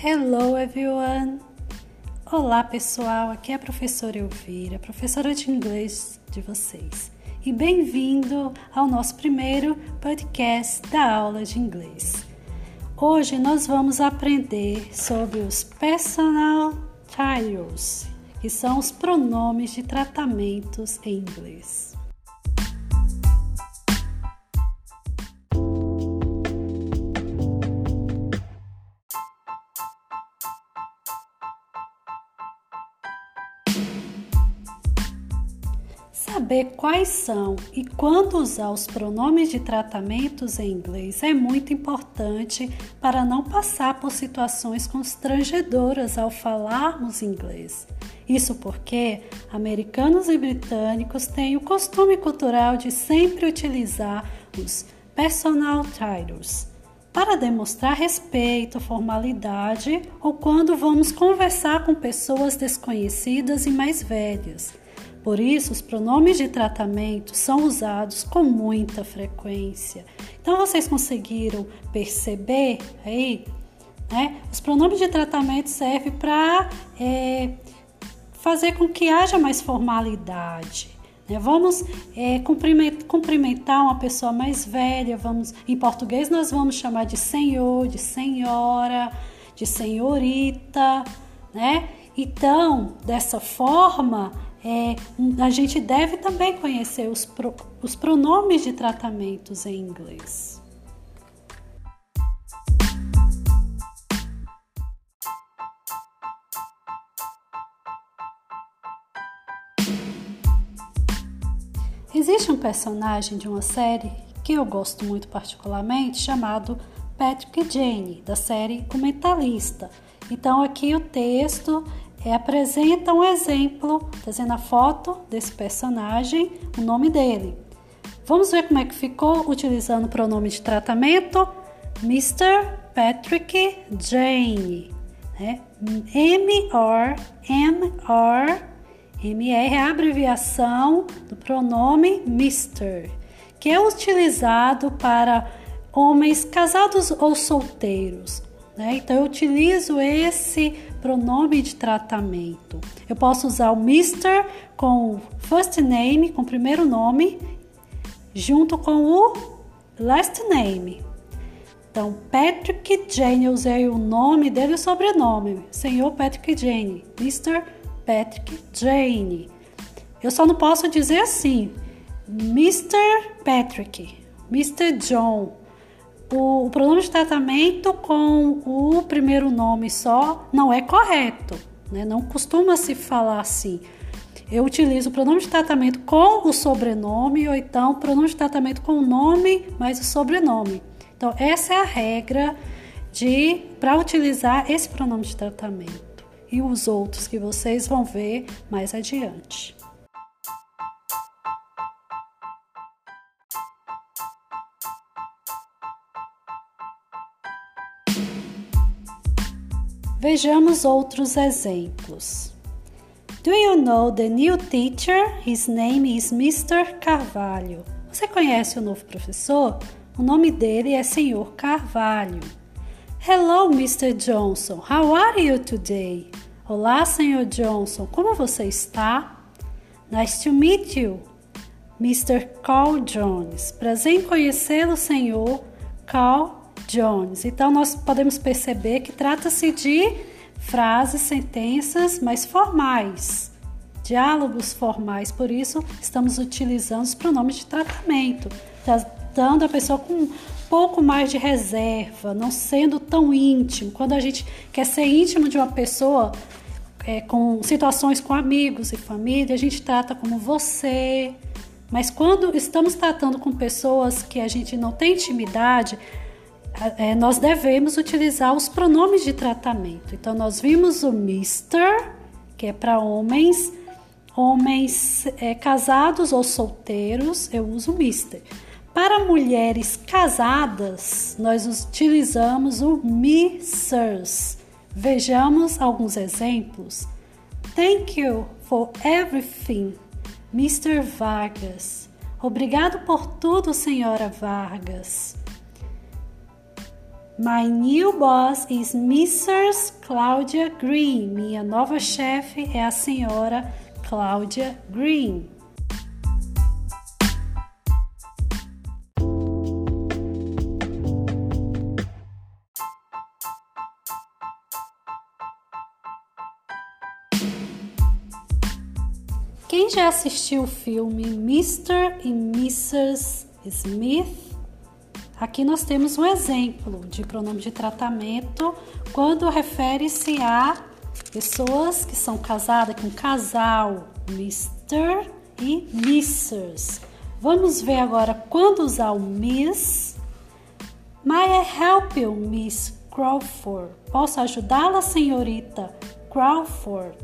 Hello everyone! Olá pessoal, aqui é a professora Elvira, professora de inglês de vocês. E bem-vindo ao nosso primeiro podcast da aula de inglês. Hoje nós vamos aprender sobre os personal titles, que são os pronomes de tratamentos em inglês. Saber quais são e quando usar os pronomes de tratamentos em inglês é muito importante para não passar por situações constrangedoras ao falarmos inglês. Isso porque americanos e britânicos têm o costume cultural de sempre utilizar os personal titles para demonstrar respeito, formalidade ou quando vamos conversar com pessoas desconhecidas e mais velhas. Por isso, os pronomes de tratamento são usados com muita frequência. Então, vocês conseguiram perceber aí? Né? Os pronomes de tratamento servem para é, fazer com que haja mais formalidade. Né? Vamos é, cumprimentar uma pessoa mais velha, vamos, em português nós vamos chamar de senhor, de senhora, de senhorita, né? Então, dessa forma, é, a gente deve também conhecer os, pro, os pronomes de tratamentos em inglês. Existe um personagem de uma série que eu gosto muito particularmente chamado Patrick Jane, da série O Mentalista. Então aqui o texto é, apresenta um exemplo, trazendo a foto desse personagem, o nome dele. Vamos ver como é que ficou utilizando o pronome de tratamento Mr. Patrick Jane. Né? M-R, M-R, M-R é a abreviação do pronome Mr., que é utilizado para homens casados ou solteiros. Né? Então eu utilizo esse pronome de tratamento. Eu posso usar o Mr. com first name, com primeiro nome, junto com o last name. Então, Patrick Jane, eu usei o nome dele e o sobrenome. Senhor Patrick Jane. Mr. Patrick Jane. Eu só não posso dizer assim. Mr. Patrick. Mr. John o, o pronome de tratamento com o primeiro nome só não é correto, né? Não costuma se falar assim. Eu utilizo o pronome de tratamento com o sobrenome ou então pronome de tratamento com o nome mais o sobrenome. Então essa é a regra de para utilizar esse pronome de tratamento e os outros que vocês vão ver mais adiante. Vejamos outros exemplos. Do you know the new teacher? His name is Mr. Carvalho. Você conhece o novo professor? O nome dele é Sr. Carvalho. Hello, Mr. Johnson. How are you today? Olá, Sr. Johnson. Como você está? Nice to meet you, Mr. Carl Jones. Prazer em conhecê-lo, Sr. Carl Jones. Então, nós podemos perceber que trata-se de frases, sentenças mais formais, diálogos formais. Por isso, estamos utilizando os pronomes de tratamento, tratando a pessoa com um pouco mais de reserva, não sendo tão íntimo. Quando a gente quer ser íntimo de uma pessoa, é, com situações com amigos e família, a gente trata como você. Mas quando estamos tratando com pessoas que a gente não tem intimidade, é, nós devemos utilizar os pronomes de tratamento. Então, nós vimos o Mr., que é para homens, homens é, casados ou solteiros, eu uso Mr. Para mulheres casadas, nós utilizamos o Mrs. Vejamos alguns exemplos. Thank you for everything, Mr. Vargas. Obrigado por tudo, senhora Vargas. My new boss is Mrs. Claudia Green. Minha nova chefe é a senhora Claudia Green. Quem já assistiu o filme Mr. e Mrs. Smith? Aqui nós temos um exemplo de pronome de tratamento quando refere-se a pessoas que são casadas com casal, Mr. e Mrs. Vamos ver agora quando usar o Miss. May I help you, Miss Crawford? Posso ajudá-la, senhorita Crawford?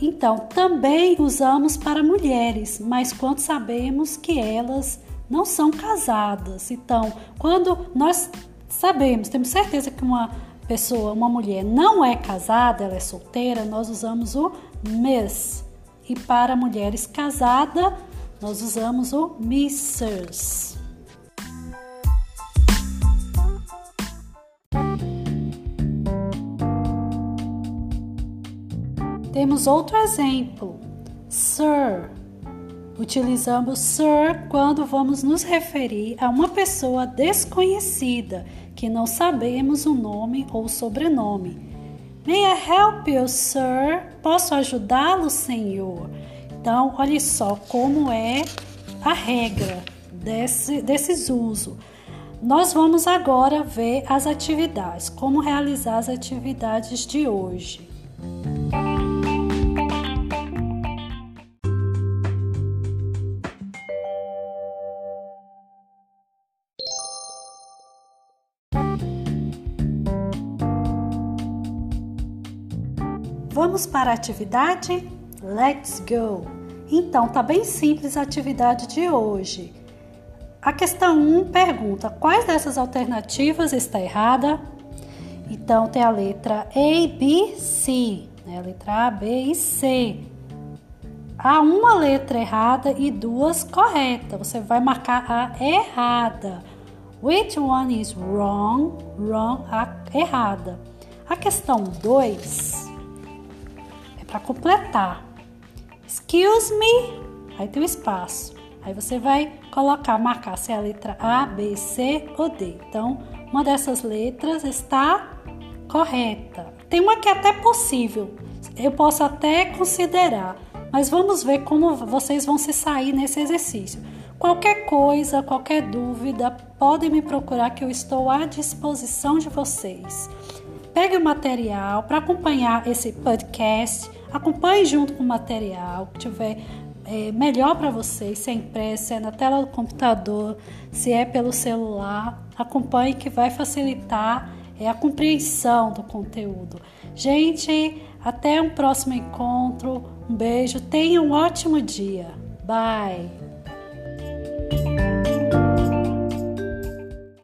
Então, também usamos para mulheres, mas quando sabemos que elas não são casadas. Então, quando nós sabemos, temos certeza que uma pessoa, uma mulher não é casada, ela é solteira, nós usamos o miss. E para mulheres casadas, nós usamos o missers. Temos outro exemplo. Sir Utilizamos sir quando vamos nos referir a uma pessoa desconhecida que não sabemos o nome ou sobrenome. May I help you, sir? Posso ajudá-lo, senhor? Então, olhe só como é a regra desse, desses usos. Nós vamos agora ver as atividades, como realizar as atividades de hoje. Vamos para a atividade? Let's go! Então, tá bem simples a atividade de hoje. A questão 1 pergunta: quais dessas alternativas está errada? Então, tem a letra A, B, C, né? a letra A, B e C. Há uma letra errada e duas corretas. Você vai marcar a errada. Which one is wrong? Wrong, a errada. A questão 2 para completar. Excuse me, aí tem um espaço. Aí você vai colocar, marcar se é a letra A, B, C ou D. Então, uma dessas letras está correta. Tem uma que é até possível, eu posso até considerar, mas vamos ver como vocês vão se sair nesse exercício. Qualquer coisa, qualquer dúvida, podem me procurar que eu estou à disposição de vocês. Pegue o material para acompanhar esse podcast Acompanhe junto com o material que tiver é, melhor para vocês, se é impresso, se é na tela do computador, se é pelo celular. Acompanhe que vai facilitar é, a compreensão do conteúdo. Gente, até um próximo encontro. Um beijo, tenha um ótimo dia. Bye!